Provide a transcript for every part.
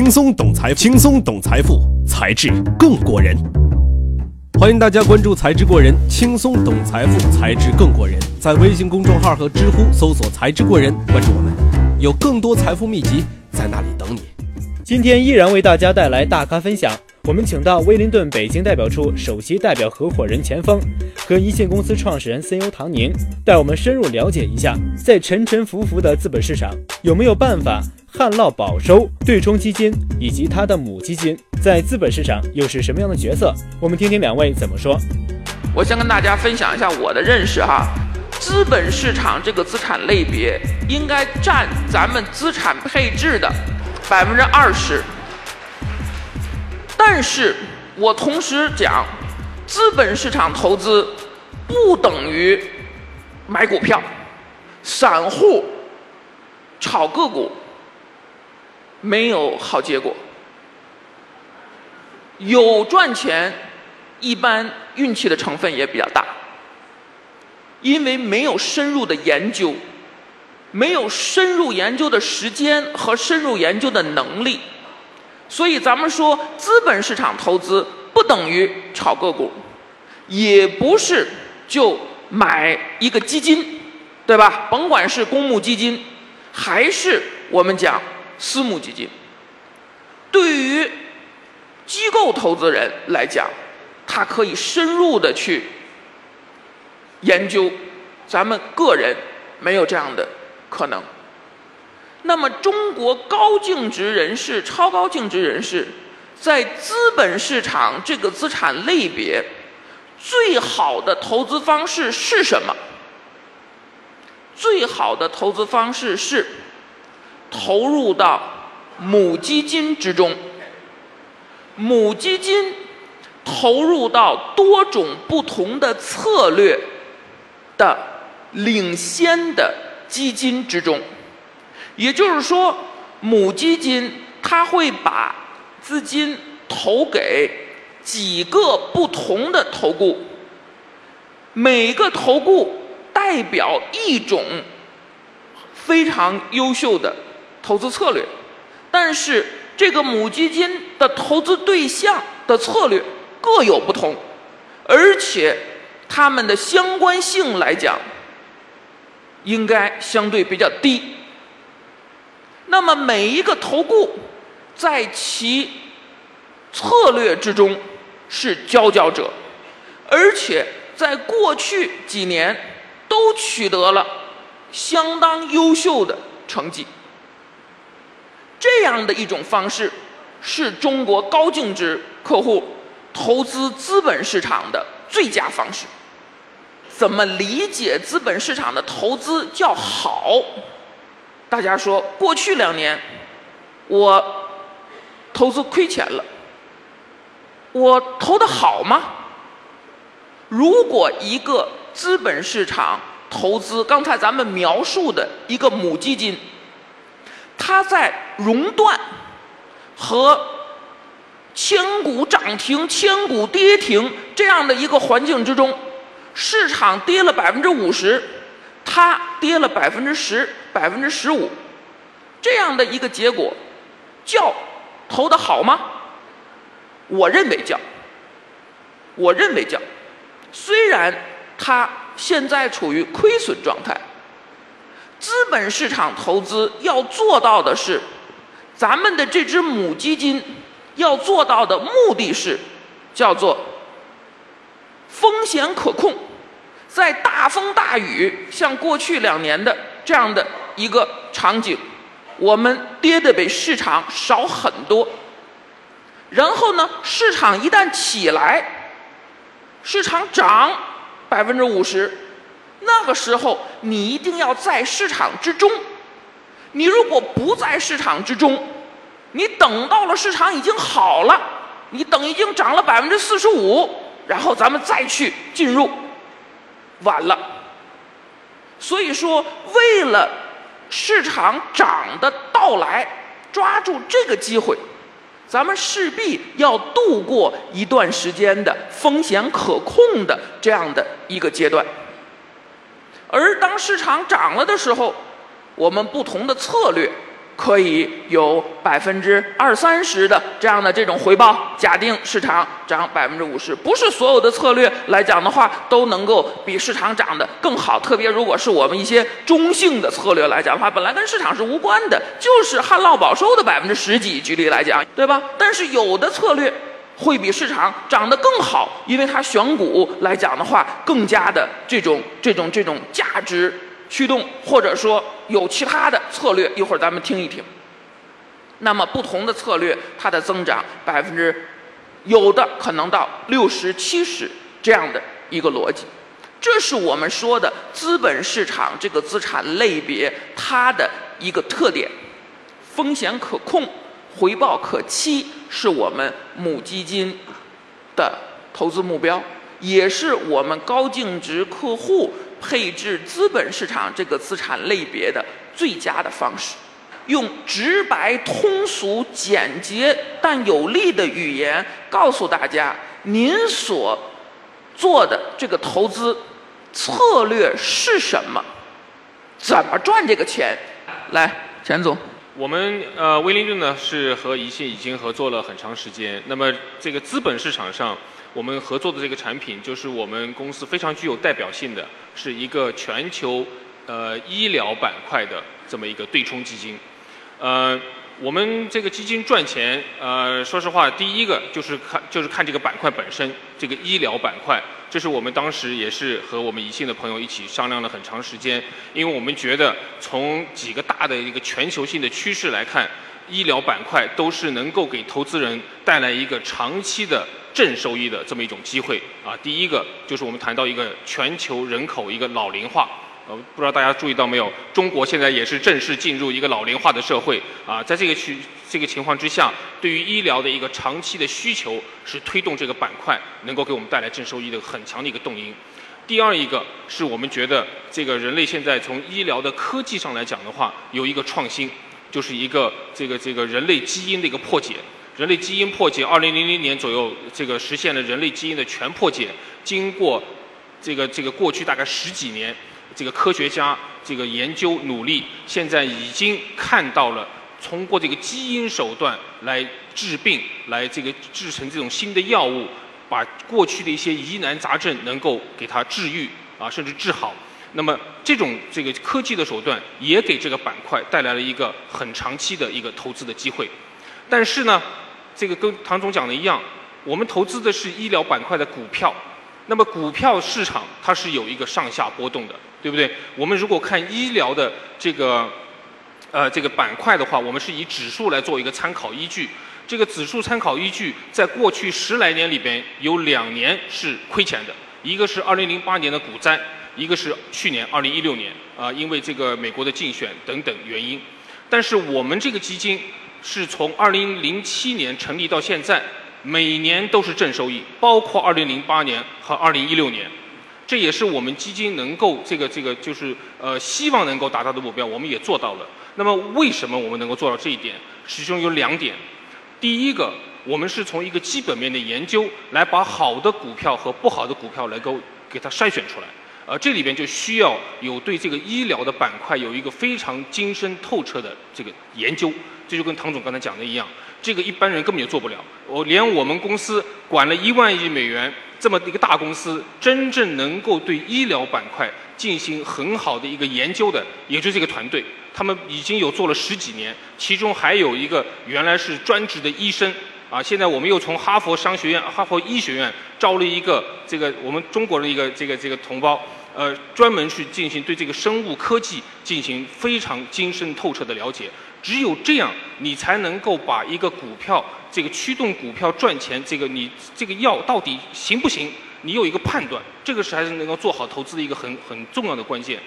轻松懂财，轻松懂财富，才智更过人。欢迎大家关注“财智过人”，轻松懂财富，才智更过人。在微信公众号和知乎搜索“财智过人”，关注我们，有更多财富秘籍在那里等你。今天依然为大家带来大咖分享。我们请到威灵顿北京代表处首席代表合伙人钱锋和一线公司创始人 CEO 唐宁，带我们深入了解一下，在沉沉浮浮的资本市场，有没有办法旱涝保收？对冲基金以及它的母基金在资本市场又是什么样的角色？我们听听两位怎么说。我先跟大家分享一下我的认识哈，资本市场这个资产类别应该占咱们资产配置的百分之二十。但是我同时讲，资本市场投资不等于买股票，散户炒个股没有好结果，有赚钱，一般运气的成分也比较大，因为没有深入的研究，没有深入研究的时间和深入研究的能力。所以咱们说，资本市场投资不等于炒个股，也不是就买一个基金，对吧？甭管是公募基金，还是我们讲私募基金，对于机构投资人来讲，他可以深入的去研究，咱们个人没有这样的可能。那么，中国高净值人士、超高净值人士，在资本市场这个资产类别，最好的投资方式是什么？最好的投资方式是投入到母基金之中，母基金投入到多种不同的策略的领先的基金之中。也就是说，母基金它会把资金投给几个不同的投顾，每个投顾代表一种非常优秀的投资策略，但是这个母基金的投资对象的策略各有不同，而且它们的相关性来讲，应该相对比较低。那么每一个投顾，在其策略之中是佼佼者，而且在过去几年都取得了相当优秀的成绩。这样的一种方式，是中国高净值客户投资资本市场的最佳方式。怎么理解资本市场的投资叫好？大家说，过去两年我投资亏钱了，我投的好吗？如果一个资本市场投资，刚才咱们描述的一个母基金，它在熔断和千股涨停、千股跌停这样的一个环境之中，市场跌了百分之五十。它跌了百分之十、百分之十五，这样的一个结果，叫投的好吗？我认为叫。我认为叫。虽然它现在处于亏损状态，资本市场投资要做到的是，咱们的这只母基金要做到的目的是，叫做风险可控。在大风大雨，像过去两年的这样的一个场景，我们跌的比市场少很多。然后呢，市场一旦起来，市场涨百分之五十，那个时候你一定要在市场之中。你如果不在市场之中，你等到了市场已经好了，你等已经涨了百分之四十五，然后咱们再去进入。晚了，所以说，为了市场涨的到来，抓住这个机会，咱们势必要度过一段时间的风险可控的这样的一个阶段。而当市场涨了的时候，我们不同的策略可以有百分之二三十的这样的这种回报。假定市场涨百分之五十，不是所有的策略来讲的话都能够比市场涨得更好。特别如果是我们一些中性的策略来讲的话，本来跟市场是无关的，就是旱涝保收的百分之十几，举例来讲，对吧？但是有的策略会比市场涨得更好，因为它选股来讲的话，更加的这种这种这种价值。驱动，或者说有其他的策略，一会儿咱们听一听。那么不同的策略，它的增长百分之，有的可能到六十、七十这样的一个逻辑，这是我们说的资本市场这个资产类别它的一个特点：风险可控，回报可期，是我们母基金的投资目标，也是我们高净值客户。配置资本市场这个资产类别的最佳的方式，用直白、通俗、简洁但有力的语言告诉大家，您所做的这个投资策略是什么，怎么赚这个钱。来，钱总，我们呃威灵顿呢是和宜信已经合作了很长时间，那么这个资本市场上。我们合作的这个产品就是我们公司非常具有代表性的，是一个全球呃医疗板块的这么一个对冲基金。呃，我们这个基金赚钱，呃，说实话，第一个就是看就是看这个板块本身，这个医疗板块，这是我们当时也是和我们宜信的朋友一起商量了很长时间，因为我们觉得从几个大的一个全球性的趋势来看，医疗板块都是能够给投资人带来一个长期的。正收益的这么一种机会啊，第一个就是我们谈到一个全球人口一个老龄化，呃，不知道大家注意到没有，中国现在也是正式进入一个老龄化的社会啊，在这个区这个情况之下，对于医疗的一个长期的需求是推动这个板块能够给我们带来正收益的很强的一个动因。第二一个是我们觉得这个人类现在从医疗的科技上来讲的话，有一个创新，就是一个这个这个人类基因的一个破解。人类基因破解，二零零零年左右，这个实现了人类基因的全破解。经过这个这个过去大概十几年，这个科学家这个研究努力，现在已经看到了通过这个基因手段来治病，来这个制成这种新的药物，把过去的一些疑难杂症能够给它治愈啊，甚至治好。那么这种这个科技的手段也给这个板块带来了一个很长期的一个投资的机会。但是呢？这个跟唐总讲的一样，我们投资的是医疗板块的股票，那么股票市场它是有一个上下波动的，对不对？我们如果看医疗的这个呃这个板块的话，我们是以指数来做一个参考依据。这个指数参考依据在过去十来年里边有两年是亏钱的，一个是二零零八年的股灾，一个是去年二零一六年啊，因为这个美国的竞选等等原因。但是我们这个基金。是从二零零七年成立到现在，每年都是正收益，包括二零零八年和二零一六年，这也是我们基金能够这个这个就是呃希望能够达到的目标，我们也做到了。那么为什么我们能够做到这一点？其中有两点，第一个，我们是从一个基本面的研究来把好的股票和不好的股票能够给它筛选出来。呃，这里边就需要有对这个医疗的板块有一个非常精深透彻的这个研究。这就跟唐总刚才讲的一样，这个一般人根本就做不了。我连我们公司管了一万亿美元这么一个大公司，真正能够对医疗板块进行很好的一个研究的，也就这个团队。他们已经有做了十几年，其中还有一个原来是专职的医生啊。现在我们又从哈佛商学院、哈佛医学院招了一个这个我们中国的一个这个这个同胞，呃，专门去进行对这个生物科技进行非常精深透彻的了解。只有这样，你才能够把一个股票这个驱动股票赚钱，这个你这个药到底行不行？你有一个判断，这个是还是能够做好投资的一个很很重要的关键。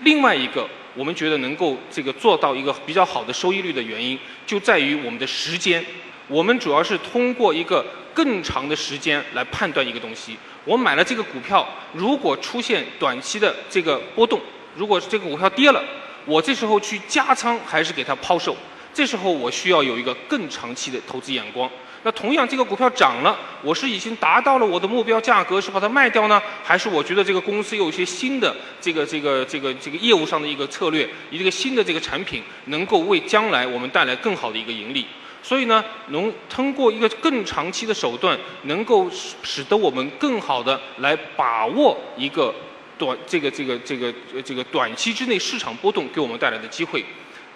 另外一个，我们觉得能够这个做到一个比较好的收益率的原因，就在于我们的时间。我们主要是通过一个更长的时间来判断一个东西。我买了这个股票，如果出现短期的这个波动，如果是这个股票跌了。我这时候去加仓还是给它抛售？这时候我需要有一个更长期的投资眼光。那同样，这个股票涨了，我是已经达到了我的目标价格，是把它卖掉呢，还是我觉得这个公司有一些新的这个这个这个这个业务上的一个策略，一个新的这个产品，能够为将来我们带来更好的一个盈利？所以呢，能通过一个更长期的手段，能够使使得我们更好的来把握一个短这个这个这个这个短期之内市场波动给我们带来的机会。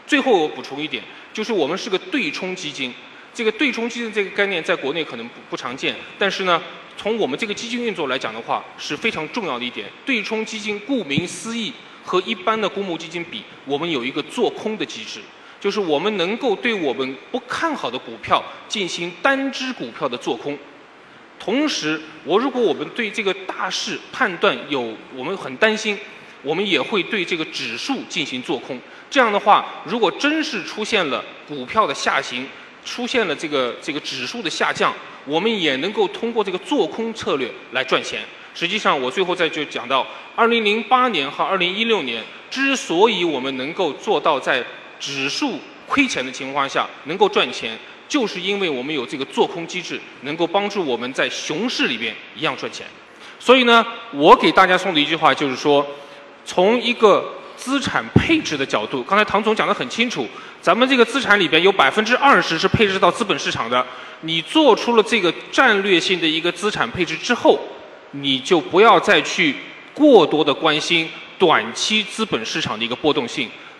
最后我补充一点，就是我们是个对冲基金。这个对冲基金这个概念在国内可能不不常见，但是呢，从我们这个基金运作来讲的话，是非常重要的一点。对冲基金顾名思义，和一般的公募基金比，我们有一个做空的机制，就是我们能够对我们不看好的股票进行单只股票的做空。同时，我如果我们对这个大势判断有我们很担心，我们也会对这个指数进行做空。这样的话，如果真是出现了股票的下行，出现了这个这个指数的下降，我们也能够通过这个做空策略来赚钱。实际上，我最后再就讲到，二零零八年和二零一六年，之所以我们能够做到在指数亏钱的情况下能够赚钱，就是因为我们有这个做空机制，能够帮助我们在熊市里边一样赚钱。所以呢，我给大家送的一句话就是说，从一个资产配置的角度，刚才唐总讲得很清楚。咱们这个资产里边有百分之二十是配置到资本市场的，你做出了这个战略性的一个资产配置之后，你就不要再去过多的关心短期资本市场的一个波动性。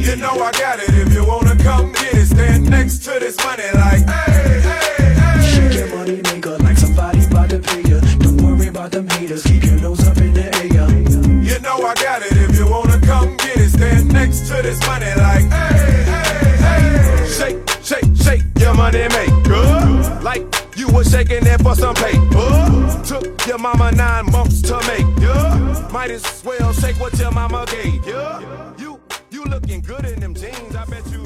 You know I got it. If you wanna come get it, stand next to this money like hey, hey, hey. Shake your money maker like somebody about to pay ya. Don't worry about them haters. Keep your nose up in the air. You know I got it. If you wanna come get it, stand next to this money like hey, hey, hey. Shake, shake, shake your money maker like you were shaking that for some pay. Took your mama nine months to make. Yeah. Might as well shake what your mama gave. Yeah. Looking good in them jeans. I bet you